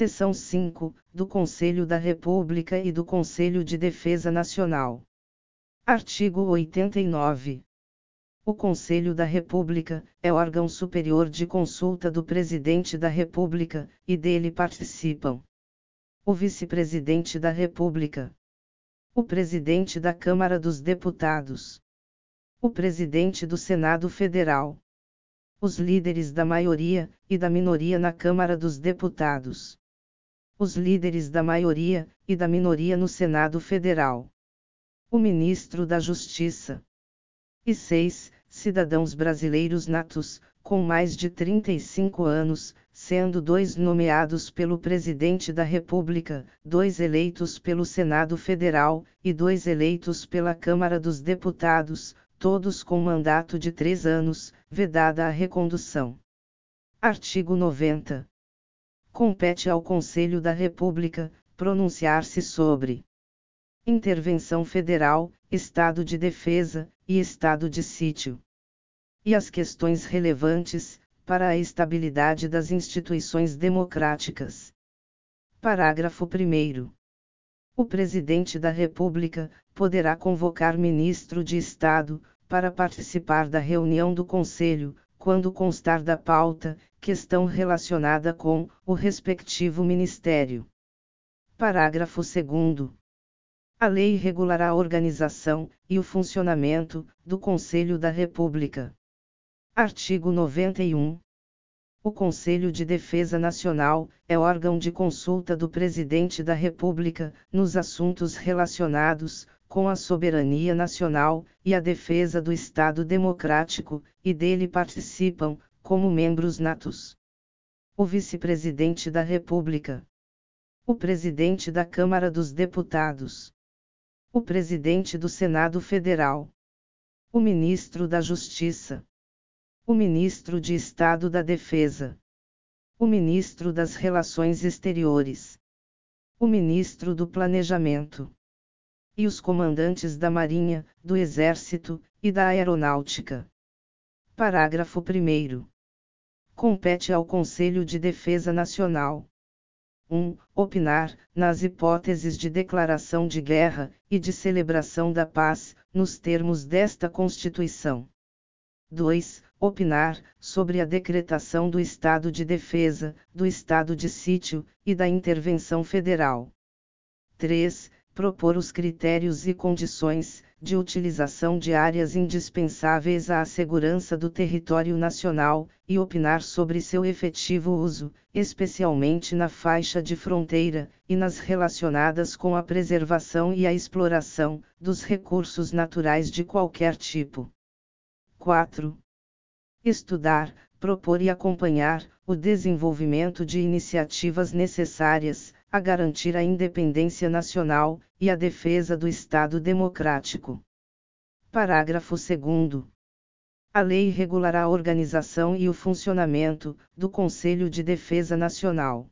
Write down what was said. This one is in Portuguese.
Seção 5, do Conselho da República e do Conselho de Defesa Nacional. Artigo 89. O Conselho da República é órgão superior de consulta do Presidente da República, e dele participam o Vice-Presidente da República, o Presidente da Câmara dos Deputados, o Presidente do Senado Federal, os líderes da maioria e da minoria na Câmara dos Deputados, os líderes da maioria e da minoria no Senado Federal, o Ministro da Justiça e 6. Cidadãos brasileiros natos, com mais de 35 anos, sendo dois nomeados pelo Presidente da República, dois eleitos pelo Senado Federal, e dois eleitos pela Câmara dos Deputados, todos com mandato de três anos, vedada a recondução. Artigo 90. Compete ao Conselho da República pronunciar-se sobre intervenção federal, estado de defesa, e estado de sítio. E as questões relevantes, para a estabilidade das instituições democráticas. Parágrafo 1. O Presidente da República poderá convocar ministro de Estado, para participar da reunião do Conselho, quando constar da pauta, questão relacionada com o respectivo ministério. Parágrafo 2. A lei regulará a organização e o funcionamento do Conselho da República. Artigo 91. O Conselho de Defesa Nacional é órgão de consulta do Presidente da República nos assuntos relacionados com a soberania nacional e a defesa do Estado democrático, e dele participam, como membros natos, o Vice-Presidente da República, o Presidente da Câmara dos Deputados. O Presidente do Senado Federal, o Ministro da Justiça, o Ministro de Estado da Defesa, o Ministro das Relações Exteriores, o Ministro do Planejamento. E os comandantes da Marinha, do Exército e da Aeronáutica. Parágrafo 1. Compete ao Conselho de Defesa Nacional 1. Opinar, nas hipóteses de declaração de guerra, e de celebração da paz, nos termos desta Constituição. 2. Opinar, sobre a decretação do estado de defesa, do estado de sítio, e da intervenção federal. 3. Propor os critérios e condições, de utilização de áreas indispensáveis à segurança do território nacional, e opinar sobre seu efetivo uso, especialmente na faixa de fronteira, e nas relacionadas com a preservação e a exploração dos recursos naturais de qualquer tipo. 4. Estudar, propor e acompanhar o desenvolvimento de iniciativas necessárias a garantir a independência nacional e a defesa do Estado democrático. Parágrafo 2. A lei regulará a organização e o funcionamento do Conselho de Defesa Nacional.